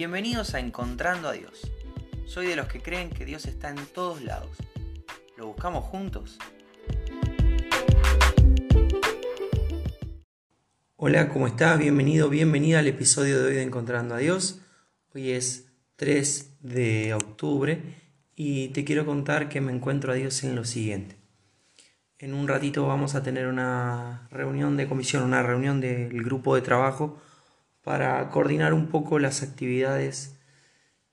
Bienvenidos a Encontrando a Dios. Soy de los que creen que Dios está en todos lados. ¿Lo buscamos juntos? Hola, ¿cómo estás? Bienvenido, bienvenida al episodio de hoy de Encontrando a Dios. Hoy es 3 de octubre y te quiero contar que me encuentro a Dios en lo siguiente. En un ratito vamos a tener una reunión de comisión, una reunión del grupo de trabajo para coordinar un poco las actividades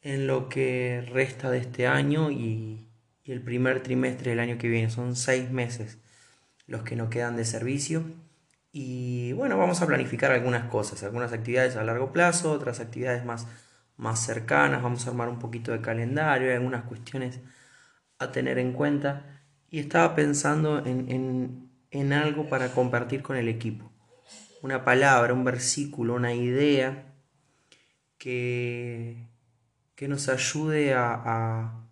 en lo que resta de este año y, el primer trimestre del año que viene. Son seis meses los que nos quedan de servicio. Y bueno, vamos a planificar algunas cosas, algunas actividades a largo plazo, otras actividades más, más cercanas, vamos a armar un poquito de calendario, algunas cuestiones a tener en cuenta. Y estaba pensando en, en algo para compartir con el equipo una palabra, un versículo, una idea que, que nos ayude a,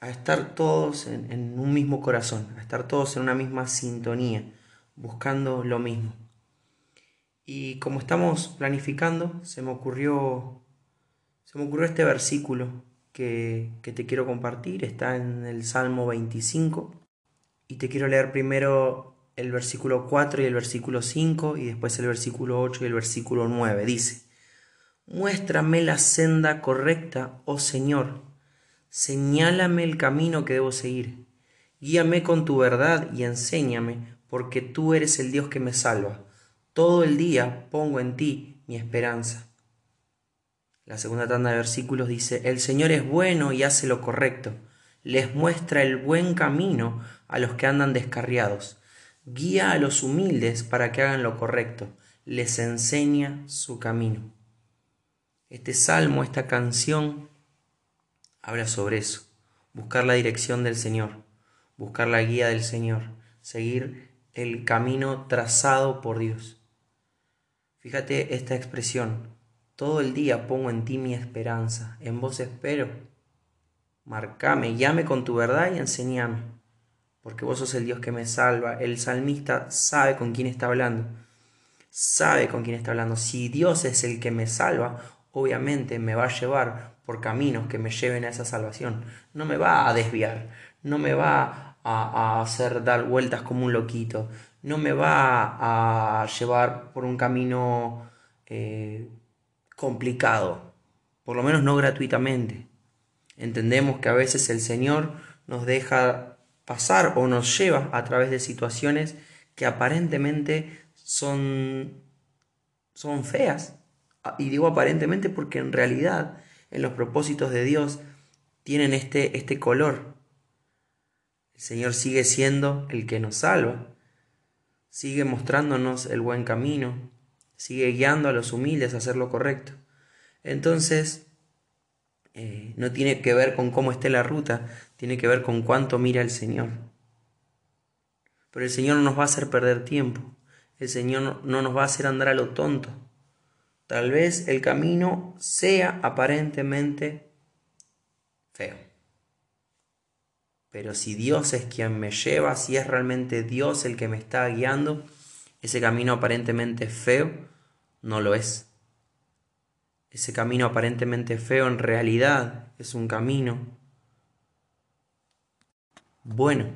a, estar todos en, en, un mismo corazón, a estar todos en una misma sintonía, buscando lo mismo. Y como estamos planificando, se me ocurrió, se me ocurrió este versículo que, que te quiero compartir, está en el Salmo 25, y te quiero leer primero el versículo 4 y el versículo 5 y después el versículo 8 y el versículo 9. Dice, Muéstrame la senda correcta, oh Señor, señálame el camino que debo seguir, guíame con tu verdad y enséñame, porque tú eres el Dios que me salva. Todo el día pongo en ti mi esperanza. La segunda tanda de versículos dice, El Señor es bueno y hace lo correcto, les muestra el buen camino a los que andan descarriados guía a los humildes para que hagan lo correcto, les enseña su camino. Este salmo, esta canción, habla sobre eso, buscar la dirección del Señor, buscar la guía del Señor, seguir el camino trazado por Dios. Fíjate esta expresión, todo el día pongo en ti mi esperanza, en vos espero. Marcame, llame con tu verdad y enseñame porque vos sos el Dios que me salva. El salmista sabe con quién está hablando. Sabe con quién está hablando. Si Dios es el que me salva, obviamente me va a llevar por caminos que me lleven a esa salvación. No me va a desviar, no me va a, hacer dar vueltas como un loquito, no me va a llevar por un camino eh, complicado, por lo menos no gratuitamente. Entendemos que a veces el Señor nos deja pasar o nos lleva a través de situaciones que aparentemente son, son feas. Y digo aparentemente porque en realidad en los propósitos de Dios tienen este, este color. El Señor sigue siendo el que nos salva, sigue mostrándonos el buen camino, sigue guiando a los humildes a hacer lo correcto. Entonces, eh, no tiene que ver con cómo esté la ruta, tiene que ver con cuánto mira el Señor. Pero el Señor no nos va a hacer perder tiempo, el Señor no nos va a hacer andar a lo tonto. Tal vez el camino sea aparentemente feo. Pero si Dios es quien me lleva, si es realmente Dios el que me está guiando, ese camino aparentemente feo no lo es. Ese camino aparentemente feo en realidad es un camino bueno,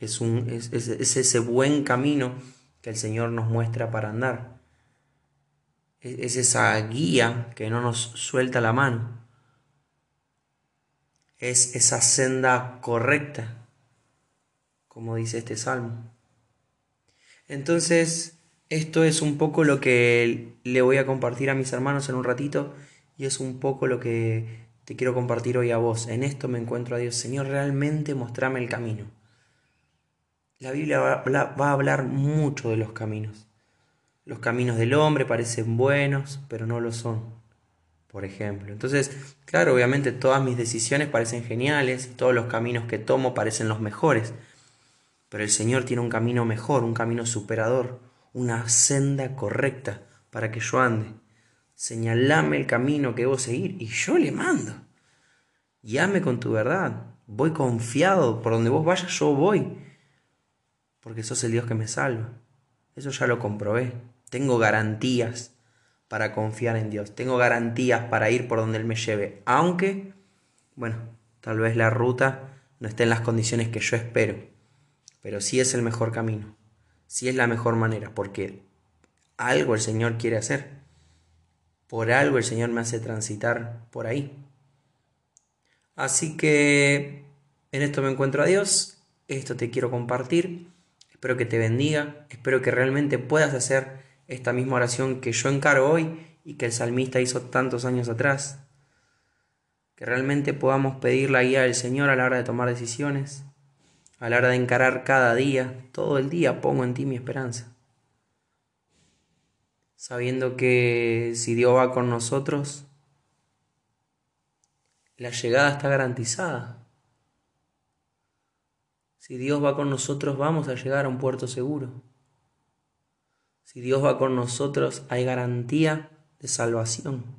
es, es, ese buen camino que el Señor nos muestra para andar. Es, esa guía que no nos suelta la mano. Es esa senda correcta, como dice este salmo. Entonces, esto es un poco lo que le voy a compartir a mis hermanos en un ratito y es un poco lo que quiero compartir hoy a vos. En esto me encuentro a Dios. Señor, realmente mostrame el camino. La Biblia va, a hablar mucho de los caminos. Los caminos del hombre parecen buenos, pero no lo son, por ejemplo. Entonces, claro, obviamente todas mis decisiones parecen geniales, todos los caminos que tomo parecen los mejores, pero el Señor tiene un camino mejor, un camino superador, una senda correcta para que yo ande. Señalame el camino que debo seguir y yo le mando. Llame con tu verdad. Voy confiado. Por donde vos vayas, yo voy. Porque sos el Dios que me salva. Eso ya lo comprobé. Tengo garantías para confiar en Dios. Tengo garantías para ir por donde Él me lleve. Aunque, bueno, tal vez la ruta no esté en las condiciones que yo espero. Pero sí es el mejor camino. Sí es la mejor manera. Porque algo el Señor quiere hacer. Por algo el Señor me hace transitar por ahí. Así que en esto me encuentro a Dios. Esto te quiero compartir. Espero que te bendiga. Espero que realmente puedas hacer esta misma oración que yo encaro hoy y que el salmista hizo tantos años atrás. Que realmente podamos pedir la guía del Señor a la hora de tomar decisiones, a la hora de encarar cada día, todo el día pongo en ti mi esperanza. Sabiendo que si Dios va con nosotros, la llegada está garantizada. Si Dios va con nosotros, vamos a llegar a un puerto seguro. Si Dios va con nosotros, hay garantía de salvación.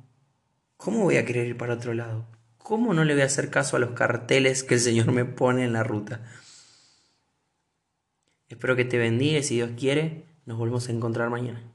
¿Cómo voy a querer ir para otro lado? ¿Cómo no le voy a hacer caso a los carteles que el Señor me pone en la ruta? Espero que te bendiga y si Dios quiere, nos volvemos a encontrar mañana.